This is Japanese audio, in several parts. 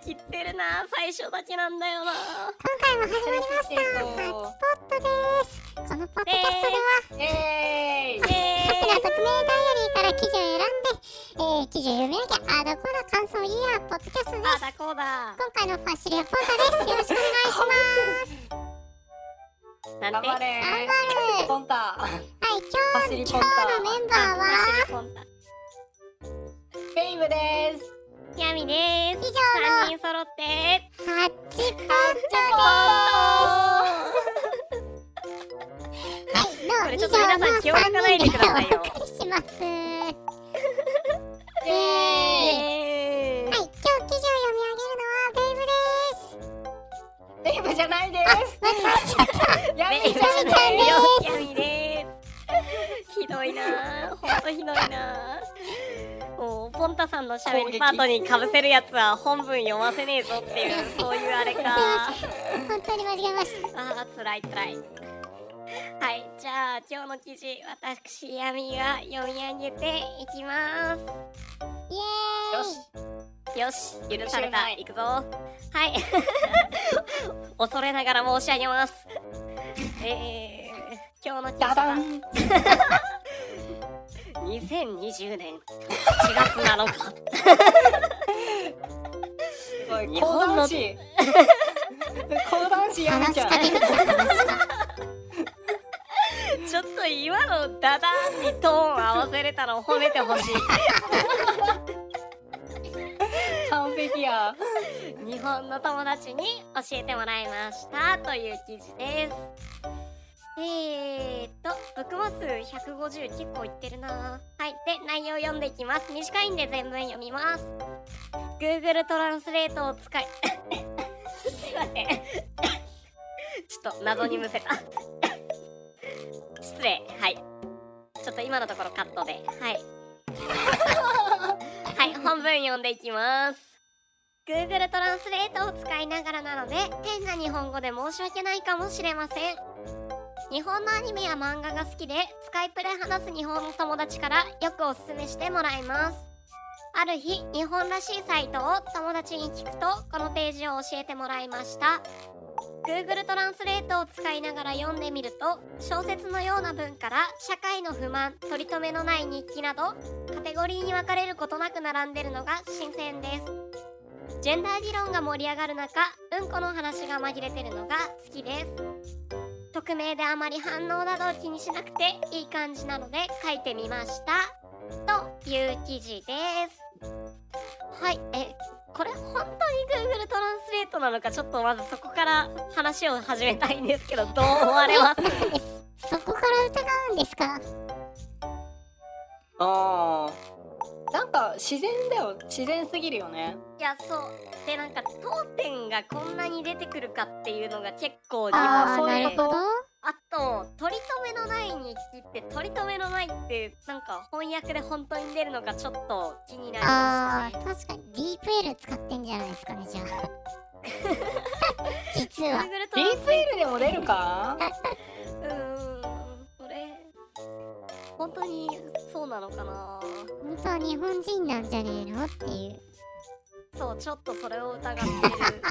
きってるな。最初だけなんだよな。今回も始まりました。ハッチポットです。このポッドキャストではイエーイイエハッピ匿名ダイアリーから記事を選んで、えー、記事を読み上げあーだこーだ感想を言いやポッドキャストです。あだこうだ。今回のファシリアポンタです。よろしくお願いします。頑張れ。頑張る。ポンタはい今日今日のメンバーは？フェイムですヤミです。以上の3人揃ってハッチポットはいのこれちょっと皆さん気を抜かないでくださいよ。お送りしますはい、今日記事を読み上げるのはベイブです。フェイムじゃないです。間違えた。ヤミちベイブゃんでヤミです。ひどいな。ほんとひどいなポンタさんのしゃべりパートにかぶせるやつは本文読ませねえぞっていう そういうあれか。本当に間違えました。あーつらいつらい。はいじゃあ今日の記事私ヤミが読み上げていきます。イエーイ。よし。よし。許されたいくぞ。はい。恐れながら申し上げます。えー、今日の記事は 2020年8月7日すごい。講日本の。講談師ヤミ話しちゃんきた話が。ちょっと今のダダーンにトーン合わせれたの褒めてほしい。完璧や。日本の友達に教えてもらいました。という記事ですえーっとブックマス150結構いってるな。はい。で内容読んでいきます。短いんで全文読みます。Google トランスレートを使い すいません。ちょっと謎にむせた。失礼。はい。ちょっと今のところカットで。はい。はい。本文読んでいきます。Google トランスレートを使いながらなので変な日本語で申し訳ないかもしれません。日本のアニメや漫画が好きでスカイプで話す日本の友達からよくおすすめしてもらいます。ある日日本らしいサイトを友達に聞くとこのページを教えてもらいました。Google トランスレートを使いながら読んでみると小説のような文から社会の不満取り留めのない日記などカテゴリーに分かれることなく並んでるのが新鮮です。ジェンダー議論が盛り上がる中うんこの話が紛れてるのが好きです。匿名であまり反応などを気にしなくていい感じなので書いてみました。という記事です。はい。えこれ本当に Google トランスレートなのかちょっとまずそこから話を始めたいんですけどどう思われます？そこから疑うんですか？あーなんか自然だよ自然すぎるよねいやそうでなんか当店がこんなに出てくるかっていうのが結構疑ああ、問でなるほど。あと取り留めのない日記って取り留めのないってなんか翻訳で本当に出るのかちょっと気になりまああ、確かに DeepL 使ってんじゃないですかね、じゃあ。実したね。は。Google トランス DeepL でも出るか？うーん本当にそうなのかな？本当は日本人なんじゃねえの？っていう。そうちょっとそれを疑ってる。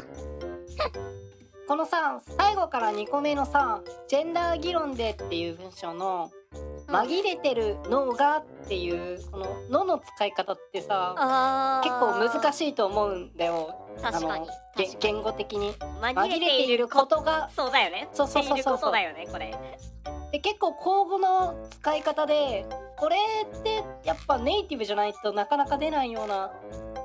このさ最後から2個目のさ「ジェンダー議論で」っていう文章の「うん。紛れてるのが」っていうこの「の」の使い方ってさあ結構難いしいと思うんだよ。確かに言語的に。紛紛れているこことがそうだよね。そうそうそうそう。していることだよねこれで結構口語の使い方でこれってやっぱネイティブじゃないとなかなか出ないような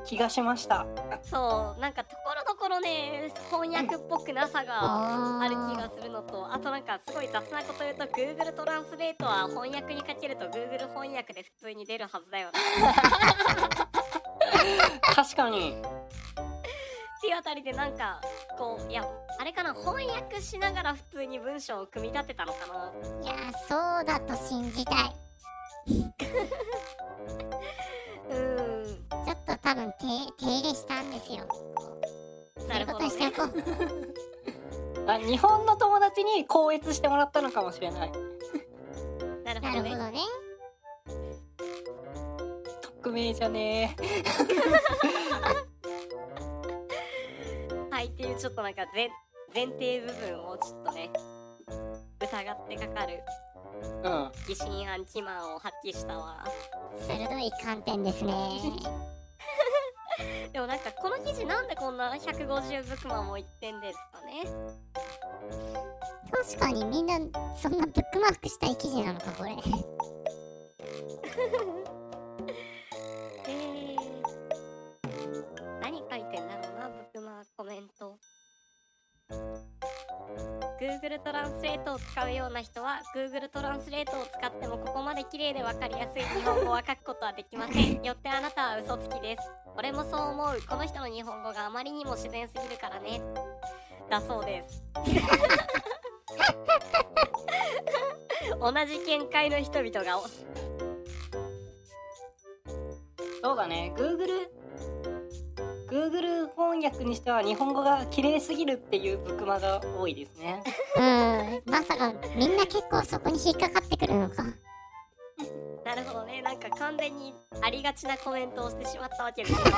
気がしました。そうなんかところどころね翻訳っぽくなさがあある気がするのとあとなんかすごい雑なこと言うと Google トランスレートは翻訳にかけると Google 翻訳で普通に出るはずだよね確かに。っていうあたりでなんかこういやあれかな翻訳しながら普通に文章を組み立てたのかな？いや、そうだと信じたい。うーんちょっと多分手手入れしたんですよ。ないるほどうことしておねこう。あ日本の友達に校閲してもらったのかもしれないなるほどねなるほどね。匿名じゃねえ ないっていうちょっとなんか前前提部分をちょっとね疑ってかかる。うん。疑心暗鬼マンを発揮したわ。鋭い観点ですね。でもなんかこの記事なんでこんな150ブクマンも言ってんですかね。確かにみんなそんなブックマークしたい記事なのかこれ Google トランスレートを使うような人は Google トランスレートを使ってもここまで綺麗で分かりやすい日本語は書くことはできません。よってあなたは嘘つきです。俺もそう思う。この人の日本語があまりにも自然すぎるからね。だそうです。同じ見解の人々がそうだね。Google Google 翻訳にしては日本語が綺麗すぎるっていうブクマが多いですね。うん。まさかみんな結構そこに引っかかってくるのか。なるほどね。なんか完全にありがちなコメントをしてしまったわけですよ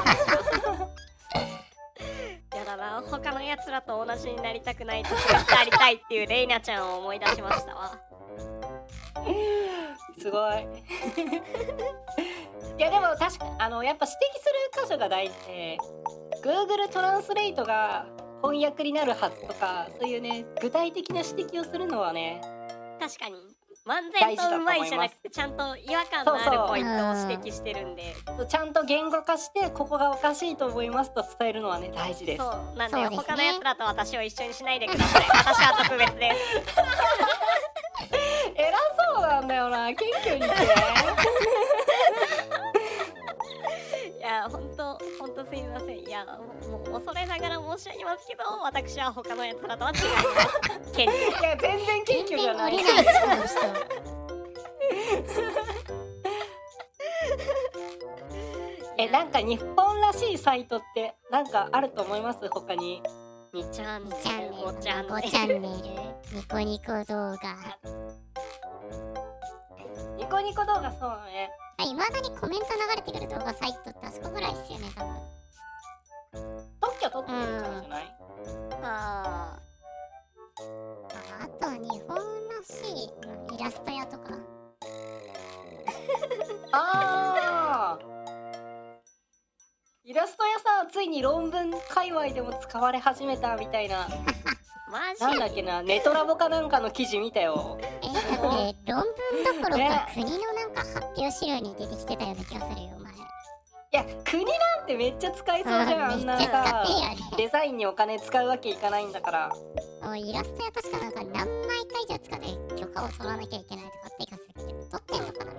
やだな。他のやつらと同じになりたくない特別でありたいっていうレイナちゃんを思い出しましたわ。すごいいやでも確かあのやっぱ指摘する箇所が大事で Google トランスレートが翻訳になるはずとかそういうね具体的な指摘をするのはね確かに。漫然とうまいじゃなくてちゃんと違和感のあるそうそうポイントを指摘してるんで。ちゃんと言語化してここがおかしいと思いますと伝えるのはね大事です。そうなんでね。他のやつらと私を一緒にしないでください。私は特別です。偉そうなんだよな。謙虚に言ってや本当本当すみません。いやもう恐れながら申し上げますけど私は他のやつらとは違います。謙虚いや全然謙虚じゃない。全然降りないしこの人えなんか日本らしいサイトってなんかあると思います？他に。2チャンネルネル5チャン5ネチャンネルニコニコ動画ニコニコ動画そうだね。いまだにコメント流れてくる動画サイトってあそこぐらいっすよね多分。特許取ってるからじゃない、ルあああとは日本らしいうんイラスト屋とか。ああイラスト屋さついに論文界隈でも使われ始めたみたいな。ーマジなんだっけなネトラボかなんかの記事見たよ。えだって論文どころかね国のなんか発表資料に出てきてたような気がするよお前。いや国なんてめっちゃ使いそうじゃんあんなさっていいよね。デザインにお金使うわけいかないんだから。もうイラスト屋確かなんか何枚か以上使って許可を取らなきゃいけないとかって気がするけど取ってんのかな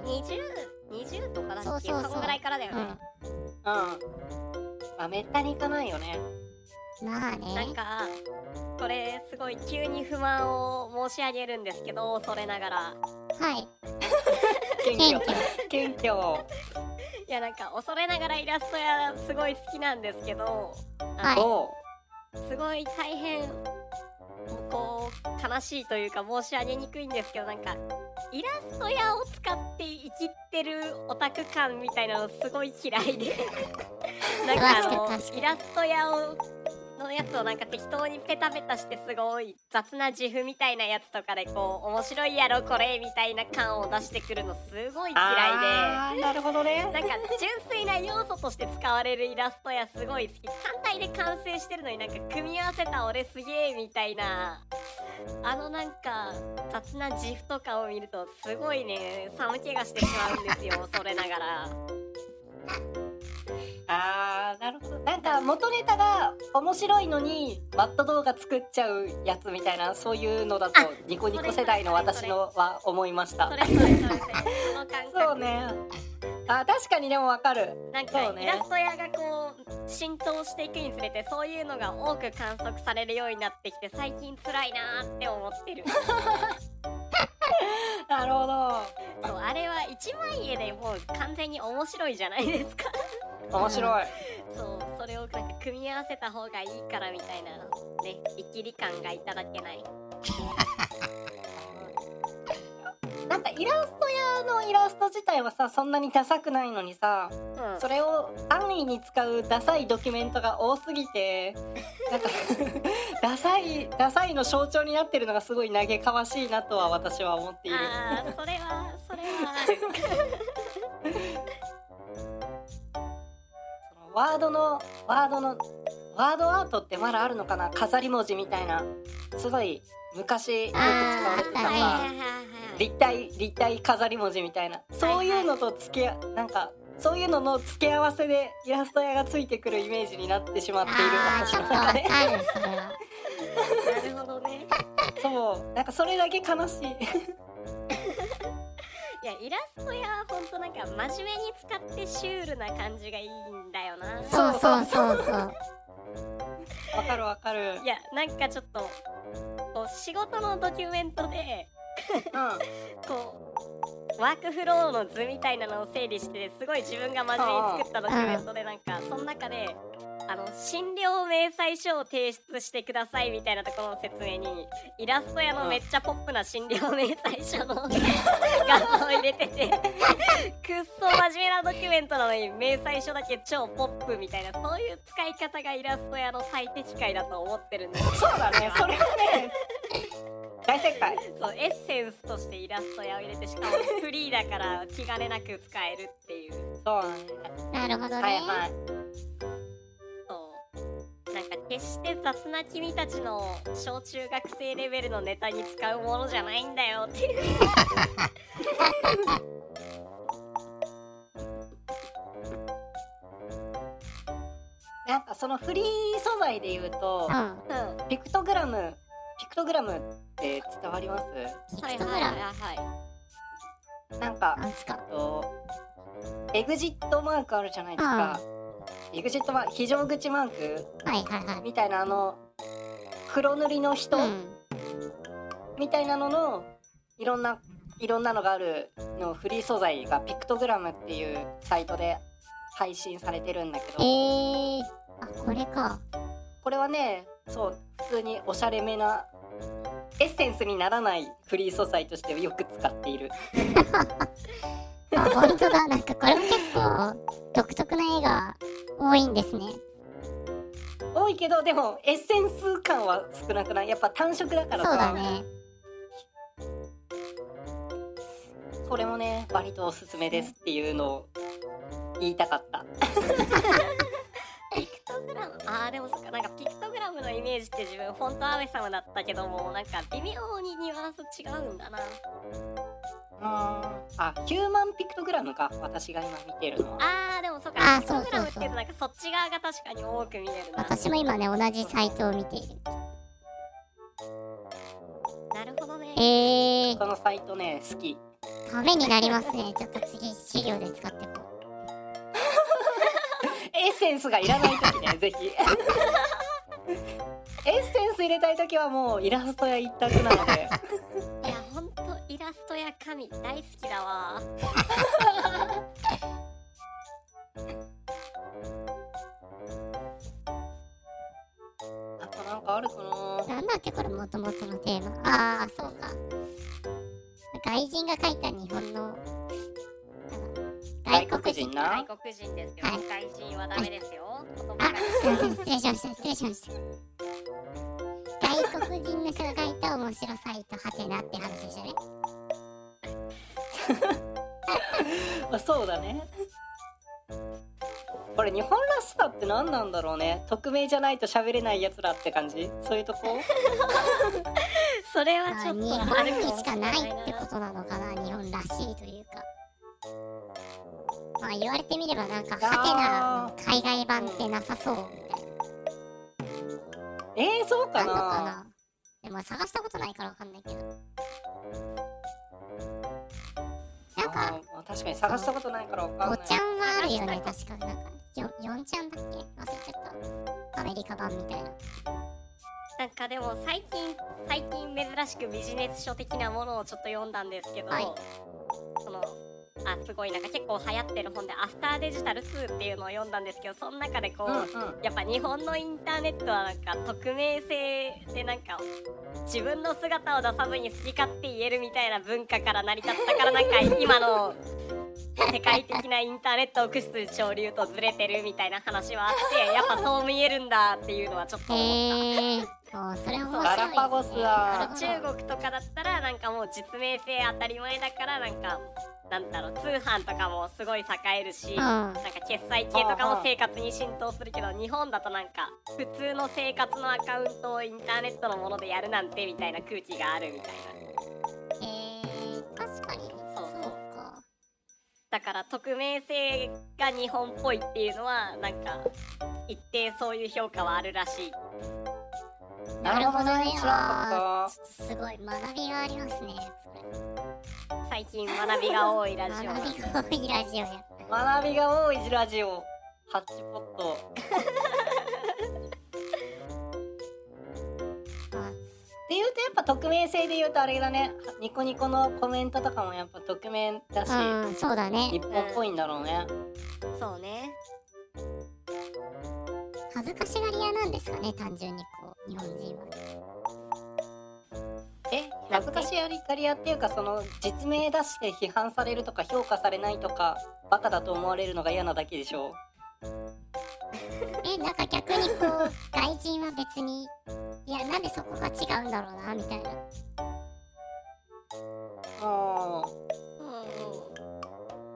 ？20?20 とかだっけそうそうそう。そんぐらいからだよね、うん。うん。まあめったにいかないよね。まあね。なんかこれすごい急に不満を申し上げるんですけど恐れながら。はい。謙謙虚。虚謙虚。いやなんか恐れながらイラストやすごい好きなんですけどあはい。すごい大変こう悲しいというか申し上げにくいんですけどなんかイラスト屋を使って生きてるオタク感みたいなのすごい嫌いで。なんかあのイラスト屋をのやつをなんか適当にペタペタしてすごい雑な自負みたいなやつとかでこう面白いやろこれみたいな感を出してくるのすごい嫌いで。なるほどね。なんか純粋な要素として使われるイラストやすごい好き。単体で完成してるのになんか組み合わせた俺すげえみたいな。あのなんか雑な自負とかを見るとすごいね寒気がしてしまうんですよそれながらあーなるほど。なんか元ネタが面白いのにマット動画作っちゃうやつみたいなそういうのだとあニコニコ世代の私のは思いました。そうねあ確かにでもわかるなんかねイラスト屋がこう浸透していくにつれてそういうのが多く観測されるようになってきて最近辛いなーって思ってるなるほどそうあれは一枚絵でもう完全に面白いじゃないですか面白い。そうそれをなんか組み合わせた方がいいからみたいなねイキリ感がいただけない。なんかイラスト屋のイラスト自体はさそんなにダサくないのにさうん。それを安易に使うダサいドキュメントが多すぎて なんか ダサいダサいの象徴になってるのがすごい嘆かわしいなとは私は思っている。あーそれはそれはワードのワードのワードアートってまだあるのかな？飾り文字みたいな。すごい昔よく使われてたさ立体立体飾り文字みたいな。そういうのと付けなんかそういうのの付け合わせでイラスト屋がついてくるイメージになってしまっている私の中で なるほどね。そう。なんかそれだけ悲しい。いやイラストやほんとなんか真面目に使ってシュールな感じがいいんだよな。そうそうそうそう。わかるわかる。いやなんかちょっとこう仕事のドキュメントでうんこうワークフローの図みたいなのを整理してすごい自分が真面目に作ったドキュメントでなんかその中であの診療明細書を提出してくださいみたいなところの説明にイラスト屋のめっちゃポップな診療明細書の 画像を入れててくっそ真面目なドキュメントなのに明細書だけ超ポップみたいなそういう使い方がイラスト屋の最適解だと思ってるんですよ。そうだね。それはね大正解。そうエッセンスとしてイラスト屋を入れてしかも フリーだから気兼ねなく使えるっていう。そうなんだ。なるほどね、はいはい。そう。なんか決して雑な君たちの小中学生レベルのネタに使うものじゃないんだよっていう。なんかそのフリー素材で言うとうん。うん。ピクトグラムピクトグラムって伝わります？ピはいクトグラムはい。なんかなんすか？とエグジットマークあるじゃないですか、エグジットマーク非常口マークはいはいはい。みたいなあの黒塗りの人、うん。みたいなののいろんないろんなのがあるのフリー素材がピクトグラムっていうサイトで配信されてるんだけえどー、あこれか。これはねそう普通におしゃれめなエッセンスにならないフリー素材としてよく使っている。あ本当だ。なんかこれも結構独特な絵が多いんですね。多いけどでもエッセンス感は少なくない？やっぱ単色だからさ。そうだね。これもね割とおすすめですっていうのを言いたかった。ピクトグラム？あーでもそっかなんかピクトグラムのイメージって自分フォントアメ様だったけどもなんか微妙にニュアンス違うんだな。あヒューマンピクトグラムか私が今見てるのは。あーでもそっか。あーピクトグラムってそうそうそういうとなんかそっち側が確かに多く見えるな。私も今ね同じサイトを見ている。なるほどね。えー、このサイトね好き。ためになりますね。ちょっと次資料で使っていこ エッセンスがいらない時ねぜひ エッセンス入れたい時はもうイラスト屋一択なので。いやほんとイラストや紙大好きだわ。あとなんかあるかうなんだっけこれもともとのテーマ。ああそうか。外人が書いた日本の外国人。な？外国人ですよ、はい。外人はダメですよ。あがすい。ません失礼しました。失礼しました外国人の人が書いた面白サイトはてなって話でしたね。あそうだね。これ日本らしさって何なんだろうね。匿名じゃないと喋れないやつらって感じ？そういうとこ？それはあちょっと日あ本にしかないってなことなのかな日本らしいというか。まあ言われてみればなんかハテナの海外版ってなさそうみたいえー、そうかなでも探したことないからわかんないけど。なんかあー確かに探したことないからわかんない。おちゃんはあるよね確かなんかよ4ちゃんだっけ？忘れちゃった。アメリカ版みたいな。なんかでも最近最近珍しくビジネス書的なものをちょっと読んだんですけど、はい。そのあすごいなんか結構流行ってる本で「アフターデジタル2」っていうのを読んだんですけどその中でこう、うんうん。やっぱ日本のインターネットはなんか匿名性でなんか自分の姿を出さずに好き勝手言えるみたいな文化から成り立ったからなんか今の世界的なインターネットを駆使する潮流とずれてるみたいな話はあってやっぱそう見えるんだっていうのはちょっと思った。それ面白いガラパゴスは中国とかだったらなんかもう実名性当たり前だからなんかなんだろう通販とかもすごい栄えるし、うん。なんか決済系とかも生活に浸透するけど日本だとなんか普通の生活のアカウントをインターネットのものでやるなんてみたいな空気があるみたいな。へえ確かにそうそそう。うかだから匿名性が日本っぽいっていうのはなんか一定そういう評価はあるらしい。なるほどね。すごい学びがありますね最近学びが多いラジオ。学びが多いラジオやた。学びが多いラジオ。ハッチポット。あっていうとやっぱ匿名性で言うとあれだね。ニコニコのコメントとかもやっぱ匿名だし、うんそうだね。日本っぽいんだろうね、そうね。恥ずかしがり屋なんですかね単純にこう日本人はえ恥ずかしがり屋っていうかその実名出して批判されるとか評価されないとかバカだと思われるのが嫌なだけでしょえなんか逆にこう外人は別にいやなんでそこが違うんだろうなみたいな。もう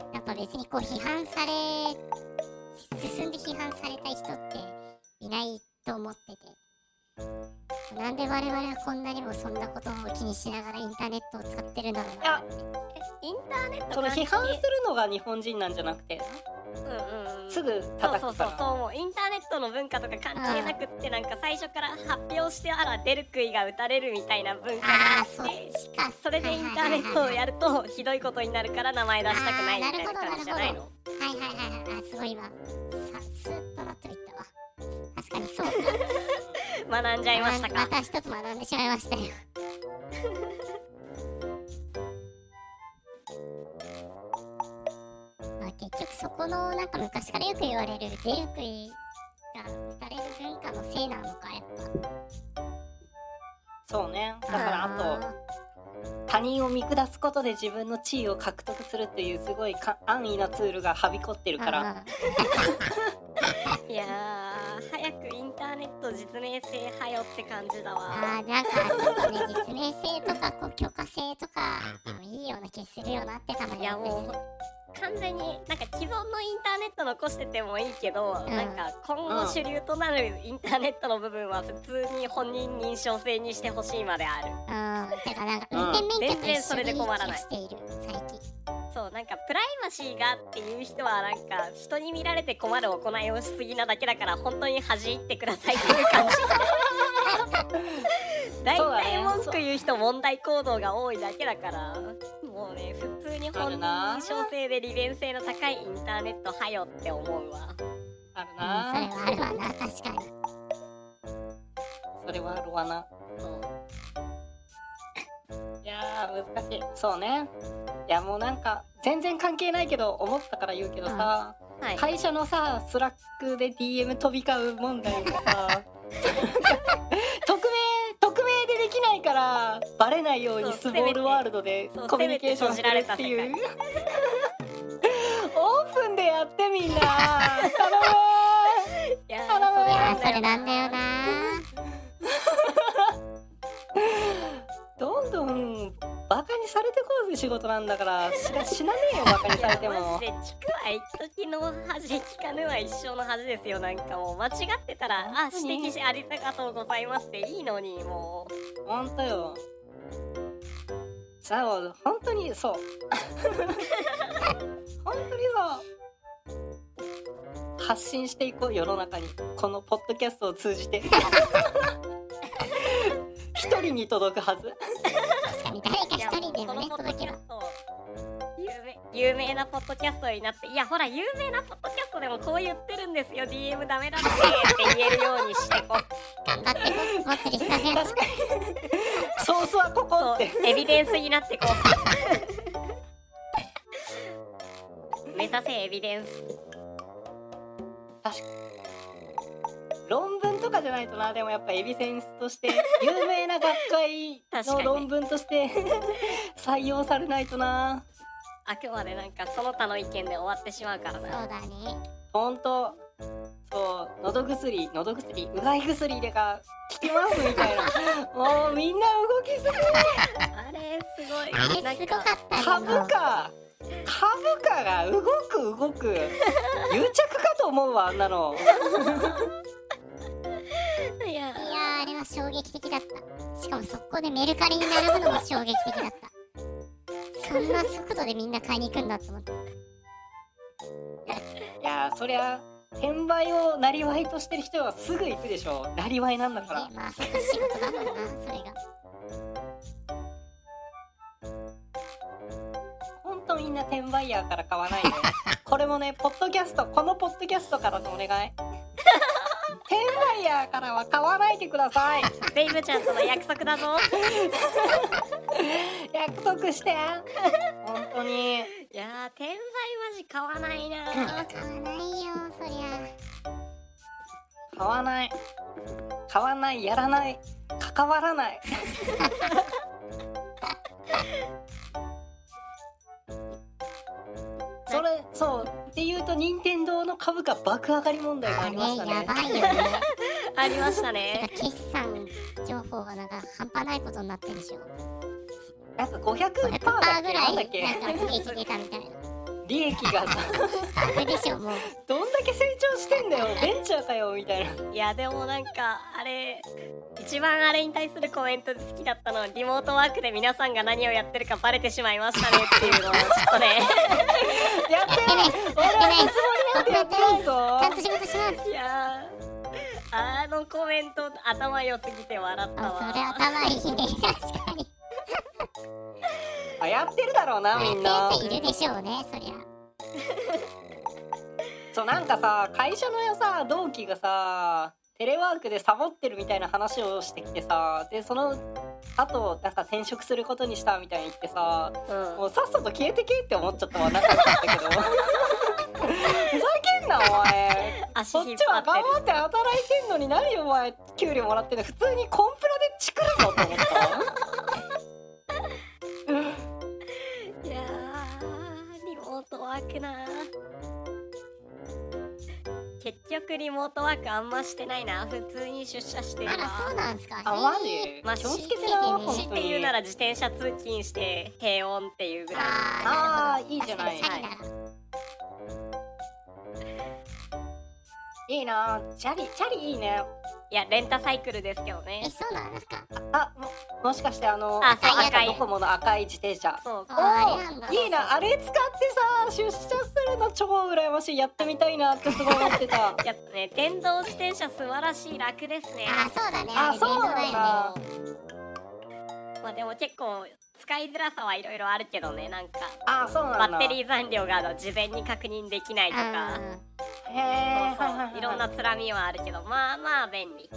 ん。やっぱ別にこう批判され進んで批判された人っていないと思っててなんで我々はこんなにもそんなことを気にしながらインターネットを使ってるんだろうな。えインターネッうトその批判するるのが日本人なんじゃなくて。うんうんうん。すぐそう叩そうくからそう。そう思うインターネットの文化とか関係なくってなんか最初から発表してあら出る杭が打たれるみたいな文化がああそってそれでインターネットをやるとひどいことになるから名前出したくないみたいな感じじゃないの？はいはいはいはい。あすごい今学んじゃいましたか？また一つ学んでしまいましたよ。まあ結局そこのなんか昔からよく言われる出る杭が打たれる文化のせいなのかやっぱ。そうね。だからあと他人を見下すことで自分の地位を獲得するっていうすごいか安易なツールがはびこってるから。あ いやンターネット実名性はよって感じだわ。あーなんかちょっとね実名性とかこう許可性とかいいような気するよなってたまにいやもう完全になんか既存のインターネット残しててもいいけど、ん。なんか今後主流となるインターネットの部分は普通に本人認証制にしてほしいまである。うん。てかなんかうん。運転免許と全然それ一緒でいい気で困らない。がしている最近なんかプライバシーがっていう人はなんか人に見られて困る行いをしすぎなだけだから本当に恥じってくださいっていう感じ。大体文句言う人問題行動が多いだけだからもうね。普通にあ本人るな認証制で利便性の高いインターネットはよって思うわあるうん、それなはあるわな確かにそれはあるわなそうい難しい。そうね。いやもうなんか全然関係ないけど思ったから言うけどさ、はい。会社のさ Slack で DM 飛び交う問題がさ 匿名匿名でできないからバレないようにスモールワールドでコミュニケーションするっていう。オープンでやってみんな。頼む いやそれなんだよなされてこうぜ仕事なんだから。しな死なねえよバカにされていやマもジで聞くは一時の恥聞かぬは一生の恥ですよなんかもう。間違ってたらあ指摘しありがとうございますっていいのにもう。ほんとよ。さあ本当にそう。本当にそう。発信していこう世の中に。このポッドキャストを通じて一人に届くはず。確かに誰か一人でもね届けば有名有名なポッドキャストになっていやほら有名なポッドキャストでもこう言ってるんですよ。DM ダメだってって言えるようにしてこう。頑張ってこうもっとリスナー増や そう確かにソースはここそうってエビデンスになってこう。目指せエビデンス。確かに論文とかじゃないとなでもやっぱエビセンスとして 有名な学会の論文として 採用されないとな。あくまでなんかその他の意見で終わってしまうからそうなだね。ほんとそう喉薬喉薬うがい薬でか効きますみたいな。もうみんな動きすぎ。あれすごい。すごかったね株価株価が動く動く。癒着かと思うわあんなのは衝撃的だった。しかも速攻でメルカリに並ぶのも衝撃的だった。そんな速度でみんな買いに行くんだと思って。いやーそりゃ転売をなりわいとしてる人はすぐ行くでしょなりわいなんだから。ねまあそっか仕事だもんなそれが。ほんとみんな転売ヤーから買わないでこれもねポッドキャストこのポッドキャストからのお願い？転売ヤーからは買わないでください。ベイブちゃんとの約束だぞ。約束して。本当に。いやー転売マジ買わないな。買わないよそりゃ。買わない。買わないやらない。関わらない。それそうっていうと任天堂の株価爆上がり問題があありましたね。れやばいよね。ありましたね。決算情報がなんか半端ないことになってるでしょ。なんか500%だ100%っぐらけなんだっけいなんか利益出たみたいな利益がさ。あれでしょもう。どんだけ成長してんだよ。ベンチャーかよみたいな。いやでもなんかあれ一番あれに対するコメントで好きだったのはリモートワークで皆さんが何をやってるかバレてしまいましたねっていうのをちょっとね。やってないやってない。です俺はつもりなんてやってないぞちゃんと仕事します。いやーあのコメント頭良すぎて笑ったわ。あそれ頭いいね。確かにあやってるだろうなみんな。やってる人いるでしょうねそりゃ。そうなんかさ会社のさ同期がさテレワークでサボってるみたいな話をしてきてさでその後なんか転職することにしたみたいに言ってさうん。もうさっさと消えてけって思っちゃったわ仲良かったけど。ふざけんなお前。足そっちは頑張って働いてんのに何お前給料もらってんの？普通にコンプラでチクるぞと思ったモートワークな。結局リモートワークあんましてないな。普通に出社してるあらそうわなんすか。あマジ？まあ気をつけてなつけてね強いて言うなら自転車通勤して平穏っていうぐらい。あーあーいいじゃない。確かにチャリならいいな。チャリチャリいいねいやレンタサイクルですけどね。えそうなんですか？あももしかしてあのあそう赤赤い。ドコモの赤い自転車。そう。ああれなんだいいなあれ使ってさ出社するの超羨ましい。やってみたいなってすごい思ってた。やっぱね電動自転車素晴らしい楽ですね。あそうだね。あそうなんだ。まあでも結構使いづらさはいろいろあるけどねなんか。あそうバなんだ。ッテリー残量があの事前に確認できないとか。へえいろんなつらみはあるけどまあまあ便利。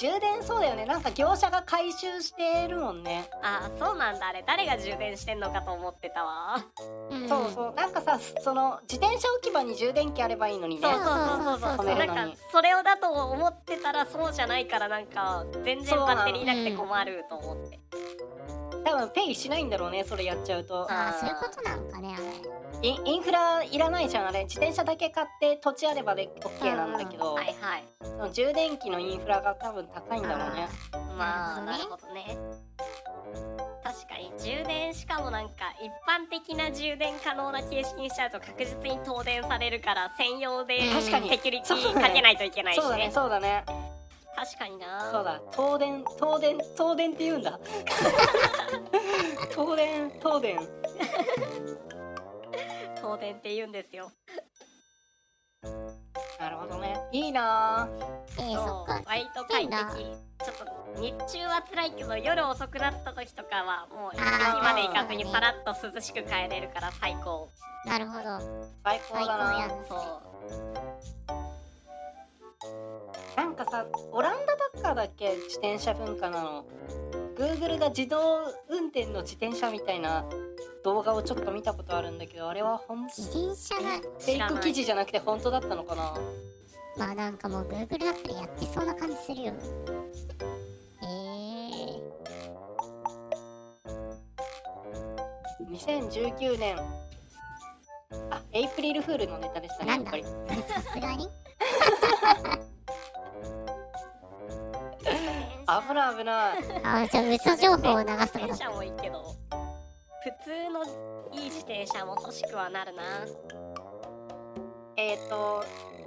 充電そうだよね。なんか業者が回収してるもんね、あそうなんだ。あれ誰が充電してんのかと思ってたわ。うん。うん。そうそう。なんかさその自転車置き場に充電器あればいいのにね。そうそうそうそうそう。なんかそれをだと思ってたらそうじゃないからなんか全然バッテリーなくて困ると思って多分ペイしないんだろうねそれやっちゃうと。あーそういうことなんかねあれ。インインフラいらないじゃんあれ。自転車だけ買って土地あればで OK なんだけど、はいはい。その充電器のインフラが多分高いんだろうね。まあなるほほどね。確かに充電しかもなんか一般的な充電可能な形式にしちゃうと確実に東電されるから専用で確かに。セキュリティかけないといけないしそうだねねそうだね確かにな。そうだ。東電東電東電って言うんだ。東電東電。東電って言うんですよ。なるほどね。いいな。えー、そそうっか。割と快適。ちょっと日中は辛いけど夜遅くなった時とかはもう駅まで行かずにさらっと涼しく帰れるから最高。なるほど。最高だな。ん。そうなんかさオランダばっかだっけ？自転車文化なの。Google が自動運転の自転車みたいな動画をちょっと見たことあるんだけどあれは本自転車がフェイク記事じゃなくて本当だったのかな？まあなんかもう Google だったらやってそうな感じするよえー、2019年。あエイプリルフールのネタでしたねやっぱり。さすがに？危ない危ない。あじゃあ嘘情報を流すとかだ自転車もいいけど。普通のいい自転車も欲しくはなるな。えっ、ー、と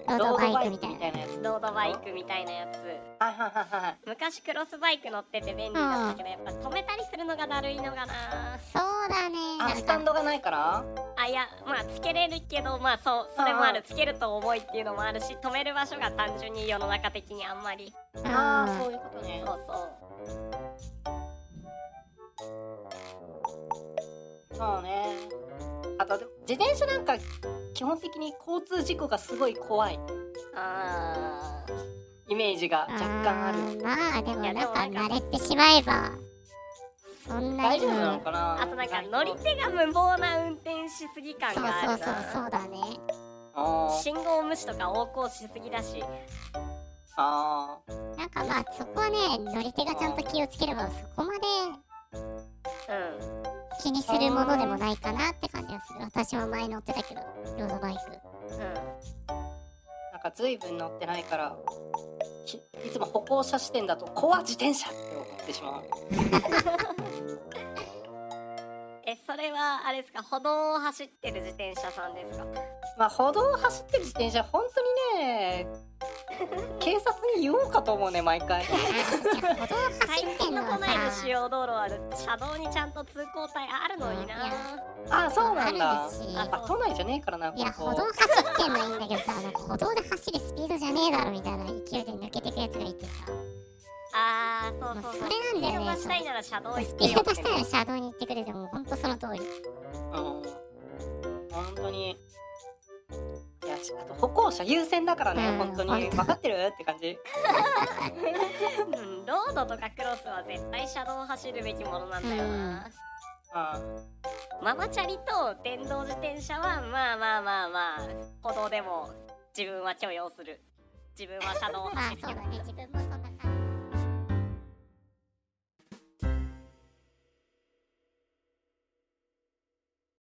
ロードバイクみたいなやつ。ロードバイクみたいなやつ。はいはいはいはい。昔クロスバイク乗ってて便利だったけどやっぱ止めたりするのがだるいのかな。そうだね。スタンドがないから？あいやまあつけれるけどまあそうそれもある。つけると重いっていうのもあるし止める場所が単純に世の中的にあんまり。ああうんそういうことね。そうそう。そうね。あとでも自転車なんか基本的に交通事故がすごい怖い。あイメージが若干ある。ーまあでもいやなんかでもなんか慣れてしまえばそんなに大丈夫なのうんかな？ーあとなんか乗り手が無謀な運転しすぎ感そうがあるそうそうそなうだね。信号無視とか横行しすぎだし。あなんかまあそこはね乗り手がちゃんと気をつければそこまでうん。気にするものでもないかなって感じがする。私も前乗ってたけどロードバイク。うん。ーなんか随分乗ってないからいつも歩行者視点だと怖自転車って思ってしまう。えそれはあれですか？歩道を走ってる自転車さんですか？まあ歩道を走ってる自転車本当にね 警察に言おうかと思うね毎回。歩道走最ってんの都内のさ主要道路は車道にちゃんと通行帯あるのにな。あそうなんだ。あるし。あ都内じゃねえからないや歩道走ってんのはいいんだけどさなんか歩道で走るスピードじゃねえだろみたいな勢いで抜けてくやつがいてさあーそうそうそう。それなんだよねスピード出したいなら車道行っスてよ。ってピード出したら車道に行ってくれてもうほんとその通り。うん。本当に。いやあと歩行者優先だからね、うん。本当に。分かってる？って感じ。うんロードとかクロスは絶対車道を走るべきものなんだよな、うん。ママチャリと電動自転車はまあまあまあまあ歩道でも自分は許容する。自分は車道をまあ走るけどそうだね。自分も